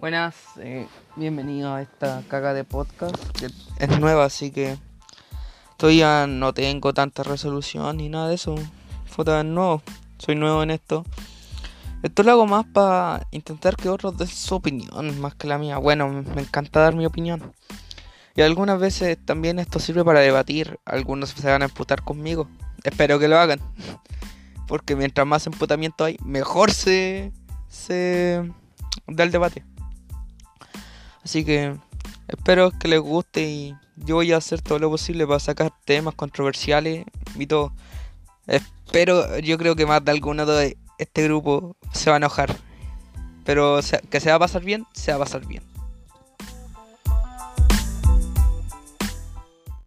Buenas, eh, bienvenido a esta caga de podcast. que es nueva, así que todavía no tengo tanta resolución ni nada de eso. Fue nuevo, soy nuevo en esto. Esto lo hago más para intentar que otros den su opinión, más que la mía. Bueno, me encanta dar mi opinión. Y algunas veces también esto sirve para debatir. Algunos se van a emputar conmigo. Espero que lo hagan. Porque mientras más emputamiento hay, mejor se, se da el debate. Así que espero que les guste y yo voy a hacer todo lo posible para sacar temas controversiales y todo. Espero, yo creo que más de alguno de este grupo se va a enojar. Pero que se va a pasar bien, se va a pasar bien.